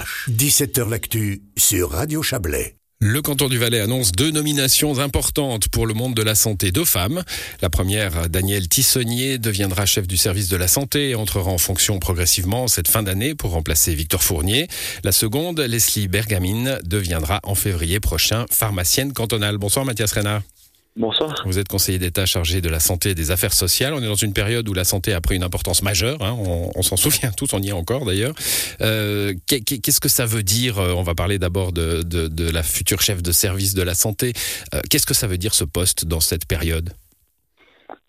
CH. 17h L'actu sur Radio Chablais. Le canton du Valais annonce deux nominations importantes pour le monde de la santé, deux femmes. La première, Danielle Tissonnier, deviendra chef du service de la santé et entrera en fonction progressivement cette fin d'année pour remplacer Victor Fournier. La seconde, Leslie Bergamine, deviendra en février prochain pharmacienne cantonale. Bonsoir Mathias Renard. Bonsoir. Vous êtes conseiller d'État chargé de la santé et des affaires sociales. On est dans une période où la santé a pris une importance majeure. Hein. On, s'en souvient tous, on y est encore d'ailleurs. Euh, qu'est-ce que ça veut dire euh, On va parler d'abord de, de, la future chef de service de la santé. Euh, qu'est-ce que ça veut dire ce poste dans cette période?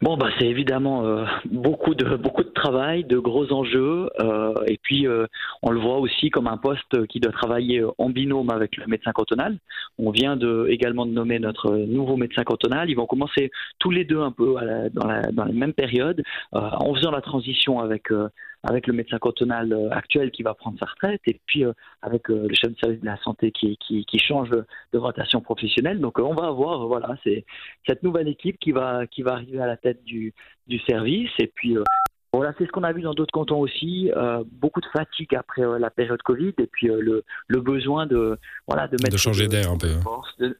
Bon, bah, c'est évidemment euh, beaucoup de beaucoup de travail, de gros enjeux, euh, et puis euh, on le voit aussi comme un poste qui doit travailler en binôme avec le médecin cantonal. On vient de également de nommer notre nouveau médecin cantonal. Ils vont commencer tous les deux un peu dans, la, dans la même période, en faisant la transition avec avec le médecin cantonal euh, actuel qui va prendre sa retraite et puis euh, avec euh, le chef de service de la santé qui, qui, qui change de rotation professionnelle. Donc on va avoir voilà cette nouvelle équipe qui va qui va arriver à la tête du, du service et puis voilà, c'est ce qu'on a vu dans d'autres cantons aussi. Euh, beaucoup de fatigue après euh, la période Covid et puis euh, le, le, besoin de voilà de mettre de changer d'air un peu.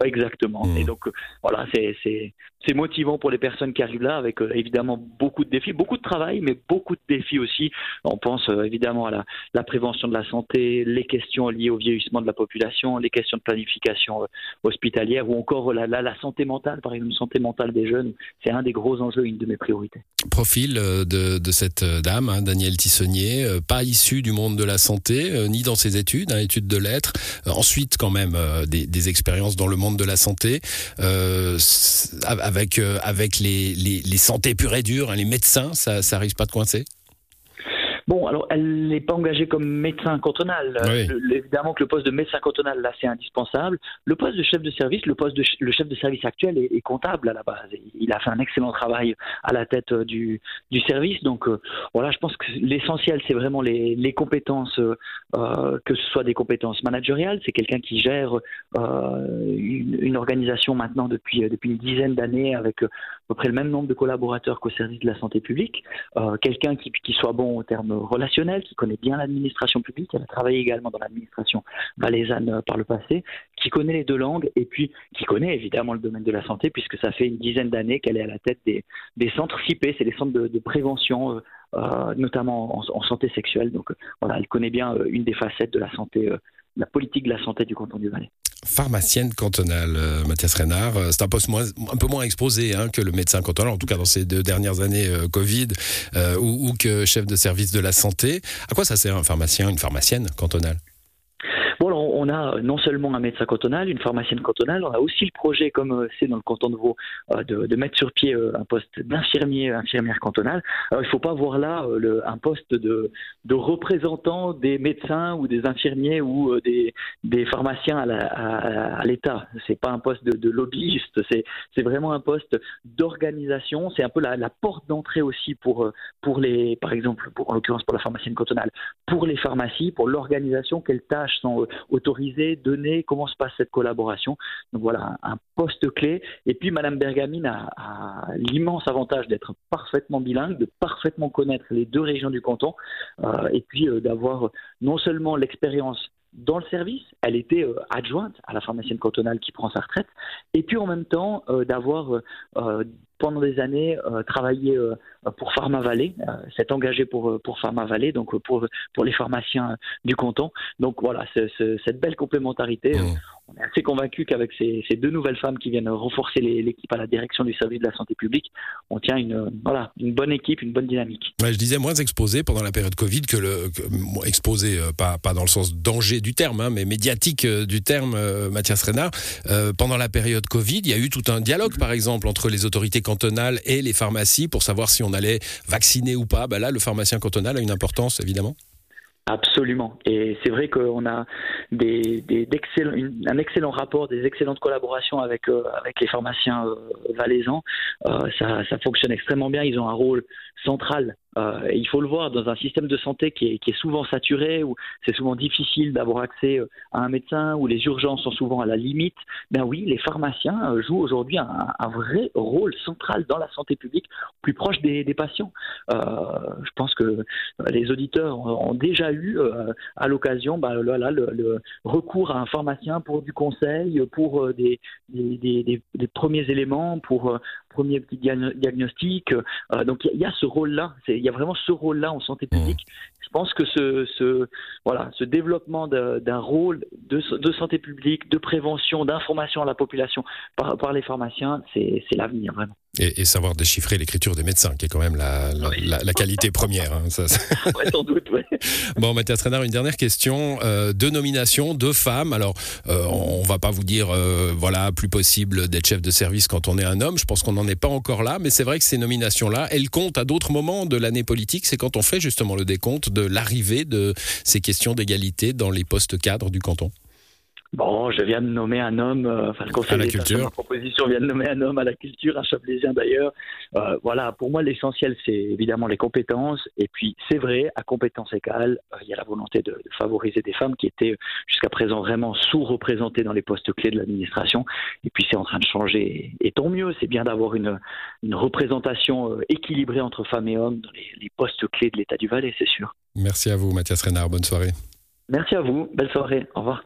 exactement. Mmh. Et donc voilà, c'est c'est motivant pour les personnes qui arrivent là avec évidemment beaucoup de défis, beaucoup de travail, mais beaucoup de défis aussi. On pense évidemment à la, la, prévention de la santé, les questions liées au vieillissement de la population, les questions de planification hospitalière ou encore la, la, la santé mentale, par exemple, santé mentale des jeunes. C'est un des gros enjeux, une de mes priorités. Profil de, de cette euh, dame, hein, Danielle Tissonnier, euh, pas issue du monde de la santé, euh, ni dans ses études, hein, études de lettres. ensuite, quand même, des, expériences dans le monde de la santé, avec avec les, les, santés pures et dures, hein, les médecins, ça, ça risque pas de coincer? Bon, alors elle n'est pas engagée comme médecin cantonal. évidemment que le poste de médecin cantonal, là, c'est indispensable. Le poste de chef de service, le poste de le chef de service actuel est, comptable à la base. Il a fait un excellent travail à la tête euh, du, du service. Donc euh, voilà, je pense que l'essentiel, c'est vraiment les, les compétences, euh, que ce soit des compétences managériales. C'est quelqu'un qui gère une, une, organisation maintenant depuis depuis une dizaine d'années avec à peu près le même nombre de collaborateurs qu'au service de la santé publique. quelqu'un qui, qui soit bon au terme relationnelle, qui connaît bien l'administration publique. Elle a travaillé également dans l'administration valaisanne euh, par le passé, qui connaît les deux langues et puis qui connaît évidemment le domaine de la santé, puisque ça fait une dizaine d'années qu'elle est à la tête des, centres CIP, c'est les centres de, prévention. Euh, euh, notamment en, santé sexuelle. Donc voilà, elle connaît bien une des facettes de la santé, la politique de la santé du canton du Valais pharmacienne cantonale, euh, Mathias Renard. Euh, c'est un poste un peu moins exposé hein, que le médecin cantonal, en tout cas dans ces deux dernières années euh, Covid, ou, ou, que chef de service de la santé. À quoi ça sert un pharmacien, une pharmacienne cantonale? On a non seulement un médecin cantonal, une pharmacienne cantonale, on a aussi le projet, comme euh, c'est dans le canton de Vaud, euh, de, mettre sur pied euh, un poste d'infirmier, infirmière cantonale. il ne faut pas voir là un poste de, représentant des médecins ou des infirmiers ou des, pharmaciens à l'État. Ce n'est pas un poste de, lobbyiste, c'est vraiment un poste d'organisation. C'est un peu la, porte d'entrée aussi pour, les, par exemple, en l'occurrence pour la pharmacienne cantonale, pour les pharmacies, pour l'organisation, quelles tâches sont donner, comment se passe cette collaboration. Donc voilà, un, poste clé. Et puis Madame Bergamine a, l'immense avantage d'être parfaitement bilingue, de parfaitement connaître les deux régions du canton, euh, et puis euh, d'avoir non seulement l'expérience dans le service, elle était euh, adjointe à la pharmacienne cantonale qui prend sa retraite, et puis en même temps d'avoir pendant des années euh, travaillé euh, pour Pharma Valley, euh, s'est engagé pour, pour Pharma Valley, donc pour, pour les pharmaciens du canton. Donc voilà, cette belle complémentarité, mmh. on est assez convaincu qu'avec ces, deux nouvelles femmes qui viennent renforcer l'équipe à la direction du service de la santé publique, on tient une, voilà, une bonne équipe, une bonne dynamique. je disais moins exposé pendant la période Covid que le exposé, pas, pas dans le sens danger du terme, hein, mais médiatique du terme, Mathias Renard. pendant la période Covid, il y a eu tout un dialogue, par exemple, entre les autorités cantonales et les pharmacies pour savoir si on allait vacciner ou pas. Bah là, le pharmacien cantonal a une importance, évidemment. Absolument. Et c'est vrai qu'on a des, un excellent rapport, des excellentes collaborations avec, euh, avec les pharmaciens euh, valaisans. Euh, ça, fonctionne extrêmement bien. Ils ont un rôle central Euh, il faut le voir dans un système de santé qui est, souvent saturé, où c'est souvent difficile d'avoir accès euh, à un médecin, où les urgences sont souvent à la limite. Ben oui, les pharmaciens euh, jouent aujourd'hui un, vrai rôle central dans la santé publique, plus proche des, patients. Je pense que les auditeurs ont déjà eu à l'occasion ben, le, recours à un pharmacien pour du conseil, pour des, premiers éléments, pour premier petit diagnostic. donc il y, a ce rôle-là il y a vraiment ce rôle-là en santé mmh. publique. Je pense que ce, ce voilà, ce développement d'un rôle de, de, santé publique, de prévention, d'information à la population par, par les pharmaciens, c'est l'avenir vraiment. Et, et, savoir déchiffrer l'écriture des médecins, qui est quand même la, la, la, la qualité première. Hein, ça, ouais, sans doute, ouais. Bon, Mathias Renard, une dernière question. Euh, deux nominations, deux femmes. Alors, euh, on va pas vous dire, euh, voilà, plus possible d'être chef de service quand on est un homme. Je pense qu'on n'en est pas encore là, mais c'est vrai que ces nominations-là, elles comptent à d'autres moments de C'est quand on fait justement le décompte de l'arrivée de ces questions d'égalité dans les postes cadres du canton. Bon, je viens de nommer un homme, euh, enfin le conseil la culture. ma proposition vient de nommer un homme à la culture, un chablaisien d'ailleurs. Euh, voilà, pour moi l'essentiel c'est évidemment les compétences et puis c'est vrai, à compétences égales, euh, il y a la volonté de, de, favoriser des femmes qui étaient jusqu'à présent vraiment sous-représentées dans les postes clés de l'administration et puis c'est en train de changer et tant mieux, c'est bien d'avoir une, une représentation équilibrée entre femmes et hommes dans les, les postes clés de l'État du Valais, c'est sûr. Merci à vous Mathias Renard, bonne soirée. Merci à vous, belle soirée, au revoir.